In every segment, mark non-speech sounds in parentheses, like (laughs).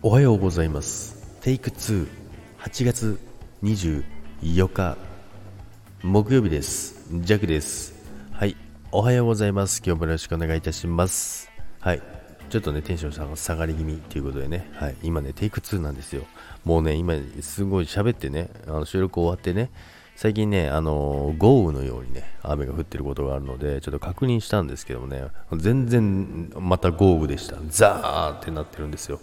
おはようございます。テイク28月24日。木曜日です。ジャックです。はい。おはようございます。今日もよろしくお願いいたします。はい。ちょっとねテンション下がり気味ということでね、はい、今ねテイク2なんですよ。もうね今すごい喋ってねあの収録終わってね最近ね、あのー、豪雨のようにね、雨が降ってることがあるので、ちょっと確認したんですけどもね、全然また豪雨でした。ザーってなってるんですよ。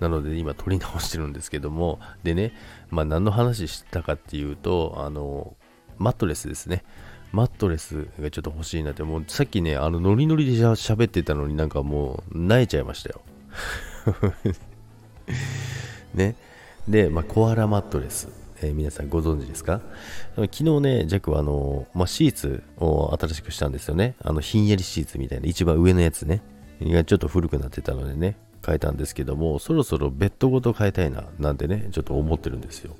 なので今撮り直してるんですけども、でね、まあ何の話したかっていうと、あのー、マットレスですね。マットレスがちょっと欲しいなって、もうさっきね、あのノリノリでしゃ喋ってたのになんかもう、萎えちゃいましたよ。(laughs) ね。で、まあ、コアラマットレス。えー、皆さんご存知ですか？昨日ね、ジャックはあの、まあ、シーツを新しくしたんですよね。あの、ひんやりシーツみたいな、一番上のやつね。がちょっと古くなってたのでね、変えたんですけども、そろそろベッドごと変えたいな、なんてね、ちょっと思ってるんですよ。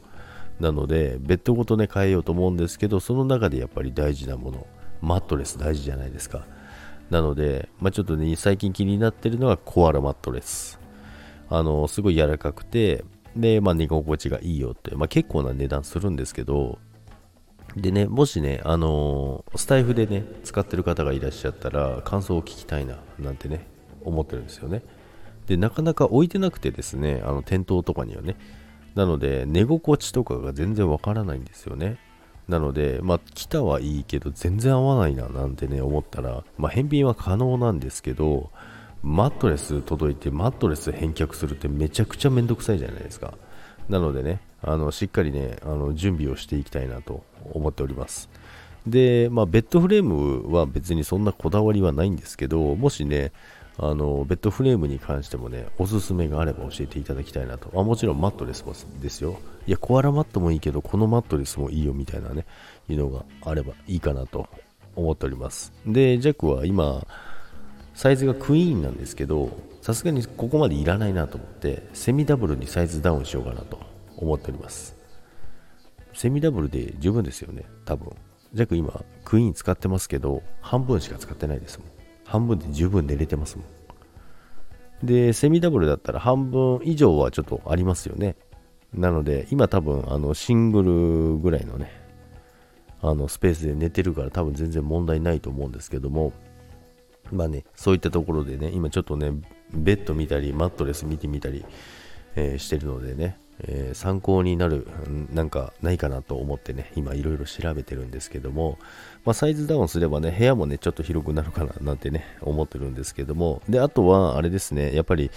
なので、ベッドごとね、変えようと思うんですけど、その中でやっぱり大事なもの、マットレス大事じゃないですか。なので、まあ、ちょっとね、最近気になってるのはコアラマットレス。あの、すごい柔らかくて、で、まあ、寝心地がいいよって、まあ、結構な値段するんですけど、でね、もしね、あのー、スタイフでね、使ってる方がいらっしゃったら、感想を聞きたいな、なんてね、思ってるんですよね。で、なかなか置いてなくてですね、あの、店頭とかにはね。なので、寝心地とかが全然わからないんですよね。なので、まあ、来たはいいけど、全然合わないな、なんてね、思ったら、まあ、返品は可能なんですけど、マットレス届いてマットレス返却するってめちゃくちゃめんどくさいじゃないですか。なのでねあのしっかりねあの準備をしていきたいなと思っております。で、まあ、ベッドフレームは別にそんなこだわりはないんですけどもしねあのベッドフレームに関してもねおすすめがあれば教えていただきたいなと。あもちろんマットレスもですよ。いやコアラマットもいいけどこのマットレスもいいよみたいなねいうのがあればいいかなと思っております。でジャックは今サイズがクイーンなんですけどさすがにここまでいらないなと思ってセミダブルにサイズダウンしようかなと思っております。セミダブルで十分ですよね多分。ジャック今クイーン使ってますけど半分しか使ってないですもん。半分で十分寝れてますもん。でセミダブルだったら半分以上はちょっとありますよね。なので今多分あのシングルぐらいのねあのスペースで寝てるから多分全然問題ないと思うんですけどもまあね、そういったところでね、今ちょっとね、ベッド見たり、マットレス見てみたり、えー、してるのでね、えー、参考になる、なんかないかなと思ってね、今いろいろ調べてるんですけども、まあ、サイズダウンすればね、部屋もね、ちょっと広くなるかななんてね、思ってるんですけども、で、あとは、あれですね、やっぱり、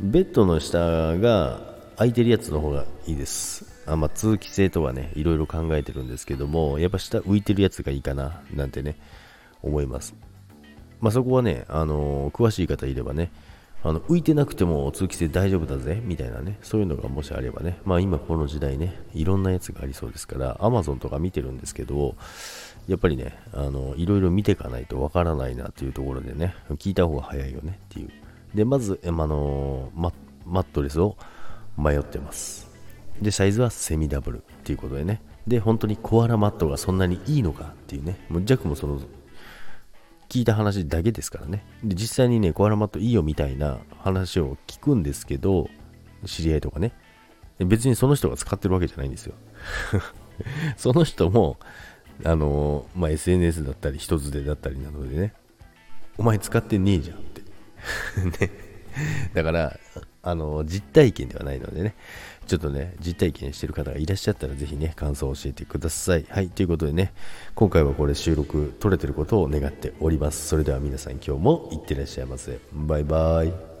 ベッドの下が空いてるやつの方がいいです。あまあ、通気性とはね、いろいろ考えてるんですけども、やっぱ下浮いてるやつがいいかな、なんてね、思います。まあ、そこはね、あの、詳しい方いればね、あの浮いてなくても通気性大丈夫だぜみたいなね、そういうのがもしあればね、まあ今この時代ね、いろんなやつがありそうですから、Amazon とか見てるんですけど、やっぱりね、あの、いろいろ見ていかないとわからないなっていうところでね、聞いた方が早いよねっていう。で、まず、あのママットレスを迷ってます。で、サイズはセミダブルっていうことでね。で、本当にコアラマットがそんなにいいのかっていうね、もうジャックもその聞いた話だけですからね。で、実際にね、コアラマットいいよみたいな話を聞くんですけど、知り合いとかね。別にその人が使ってるわけじゃないんですよ。(laughs) その人も、あのまあ、SNS だったり、人づてだったりなのでね、お前使ってねえじゃんって (laughs) ね。だから、あの実体験ではないのでね、ちょっとね、実体験してる方がいらっしゃったらぜひね、感想を教えてください。はい、ということでね、今回はこれ収録取れてることを願っております。それでは皆さん今日もいってらっしゃいませ。バイバイ。